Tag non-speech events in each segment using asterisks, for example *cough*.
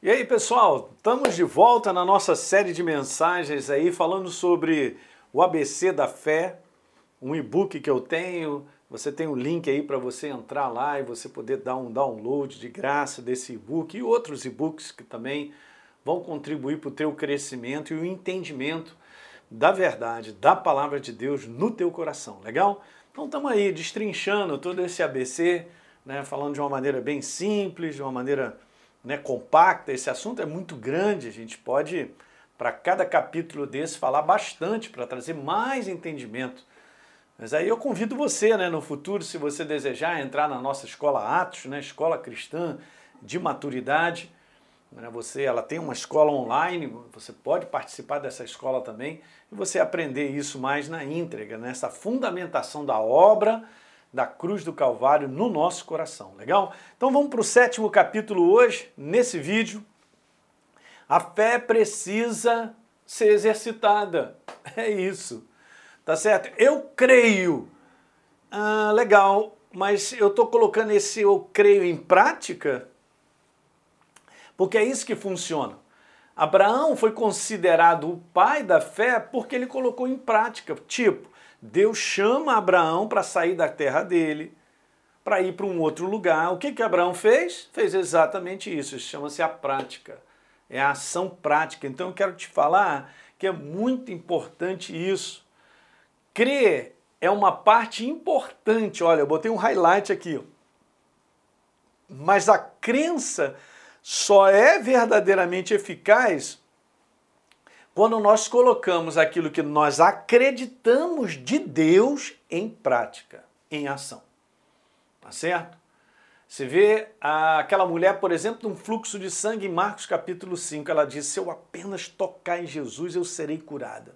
E aí, pessoal, estamos de volta na nossa série de mensagens aí falando sobre o ABC da fé, um e-book que eu tenho. Você tem o um link aí para você entrar lá e você poder dar um download de graça desse e-book e outros e-books que também vão contribuir para o teu crescimento e o entendimento da verdade, da palavra de Deus no teu coração. Legal? Então estamos aí destrinchando todo esse ABC, né, falando de uma maneira bem simples, de uma maneira né, compacta. Esse assunto é muito grande, a gente pode, para cada capítulo desse, falar bastante para trazer mais entendimento. Mas aí eu convido você, né, no futuro, se você desejar, entrar na nossa escola Atos, né, escola cristã de maturidade. Né, você, ela tem uma escola online, você pode participar dessa escola também e você aprender isso mais na íntegra, nessa fundamentação da obra da cruz do Calvário no nosso coração, legal? Então vamos para o sétimo capítulo hoje, nesse vídeo. A fé precisa ser exercitada, é isso, tá certo? Eu creio, ah, legal, mas eu estou colocando esse eu creio em prática, porque é isso que funciona. Abraão foi considerado o pai da fé porque ele colocou em prática, tipo, Deus chama Abraão para sair da terra dele, para ir para um outro lugar. O que, que Abraão fez? Fez exatamente isso. Chama-se a prática. É a ação prática. Então eu quero te falar que é muito importante isso. Crer é uma parte importante. Olha, eu botei um highlight aqui. Mas a crença só é verdadeiramente eficaz quando nós colocamos aquilo que nós acreditamos de Deus em prática, em ação. Tá certo? Você vê aquela mulher, por exemplo, num fluxo de sangue em Marcos capítulo 5, ela diz: Se eu apenas tocar em Jesus, eu serei curada.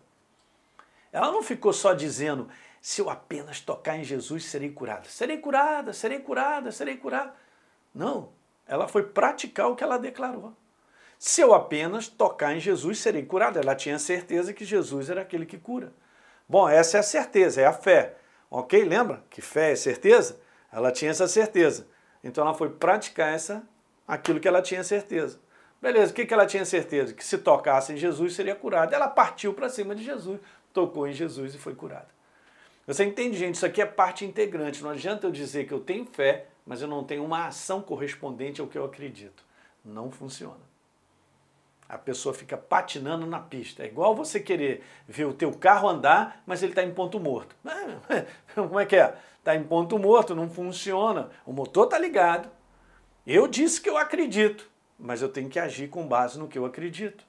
Ela não ficou só dizendo: Se eu apenas tocar em Jesus, serei curada. Serei curada, serei curada, serei curada. Não, ela foi praticar o que ela declarou. Se eu apenas tocar em Jesus, serei curado. Ela tinha certeza que Jesus era aquele que cura. Bom, essa é a certeza, é a fé. Ok? Lembra que fé é certeza? Ela tinha essa certeza. Então ela foi praticar essa, aquilo que ela tinha certeza. Beleza, o que, que ela tinha certeza? Que se tocasse em Jesus seria curada. Ela partiu para cima de Jesus, tocou em Jesus e foi curada. Você entende, gente? Isso aqui é parte integrante. Não adianta eu dizer que eu tenho fé, mas eu não tenho uma ação correspondente ao que eu acredito. Não funciona a pessoa fica patinando na pista. É igual você querer ver o teu carro andar, mas ele está em ponto morto. *laughs* Como é que é? Está em ponto morto, não funciona. O motor está ligado. Eu disse que eu acredito, mas eu tenho que agir com base no que eu acredito.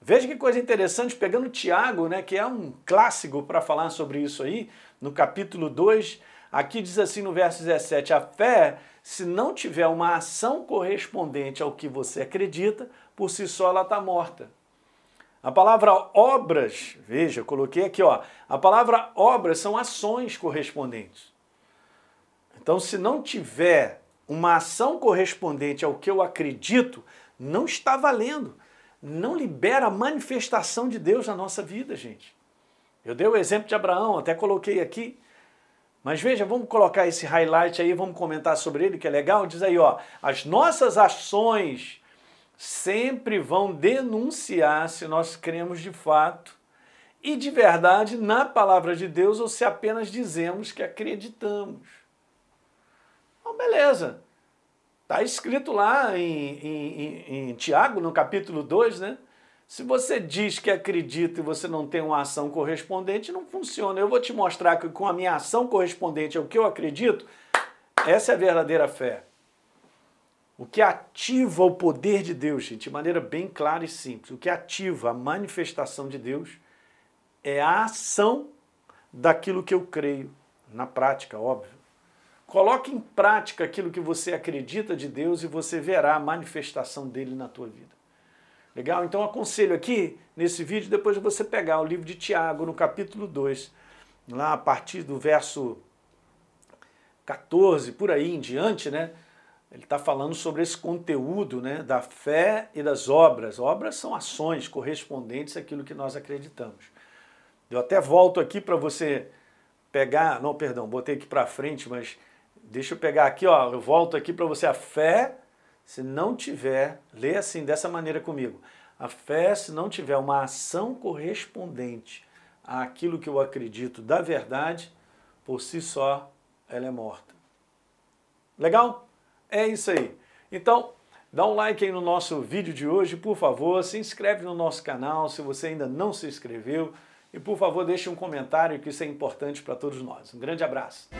Veja que coisa interessante, pegando Tiago, né, que é um clássico para falar sobre isso aí, no capítulo 2, aqui diz assim no verso 17: A fé, se não tiver uma ação correspondente ao que você acredita, por si só ela está morta. A palavra obras, veja, coloquei aqui, ó, a palavra obras são ações correspondentes. Então, se não tiver uma ação correspondente ao que eu acredito, não está valendo. Não libera a manifestação de Deus na nossa vida, gente. Eu dei o exemplo de Abraão, até coloquei aqui. Mas veja, vamos colocar esse highlight aí, vamos comentar sobre ele, que é legal. Diz aí, ó, as nossas ações sempre vão denunciar se nós cremos de fato e de verdade na palavra de Deus ou se apenas dizemos que acreditamos. Então, beleza. Está escrito lá em, em, em, Tiago, no capítulo 2, né? Se você diz que acredita e você não tem uma ação correspondente, não funciona. Eu vou te mostrar que com a minha ação correspondente ao que eu acredito, essa é a verdadeira fé. O que ativa o poder de Deus, gente, de maneira bem clara e simples, o que ativa a manifestação de Deus é a ação daquilo que eu creio, na prática, óbvio. Coloque em prática aquilo que você acredita de Deus e você verá a manifestação dele na tua vida. Legal? Então aconselho aqui, nesse vídeo, depois de você pegar o livro de Tiago, no capítulo 2, lá a partir do verso 14, por aí em diante, né? Ele está falando sobre esse conteúdo né, da fé e das obras. Obras são ações correspondentes àquilo que nós acreditamos. Eu até volto aqui para você pegar, não, perdão, botei aqui para frente, mas deixa eu pegar aqui, ó, eu volto aqui para você. A fé se não tiver, lê assim, dessa maneira comigo. A fé, se não tiver uma ação correspondente àquilo que eu acredito da verdade, por si só, ela é morta. Legal? É isso aí. Então, dá um like aí no nosso vídeo de hoje, por favor, se inscreve no nosso canal se você ainda não se inscreveu e, por favor, deixe um comentário que isso é importante para todos nós. Um grande abraço.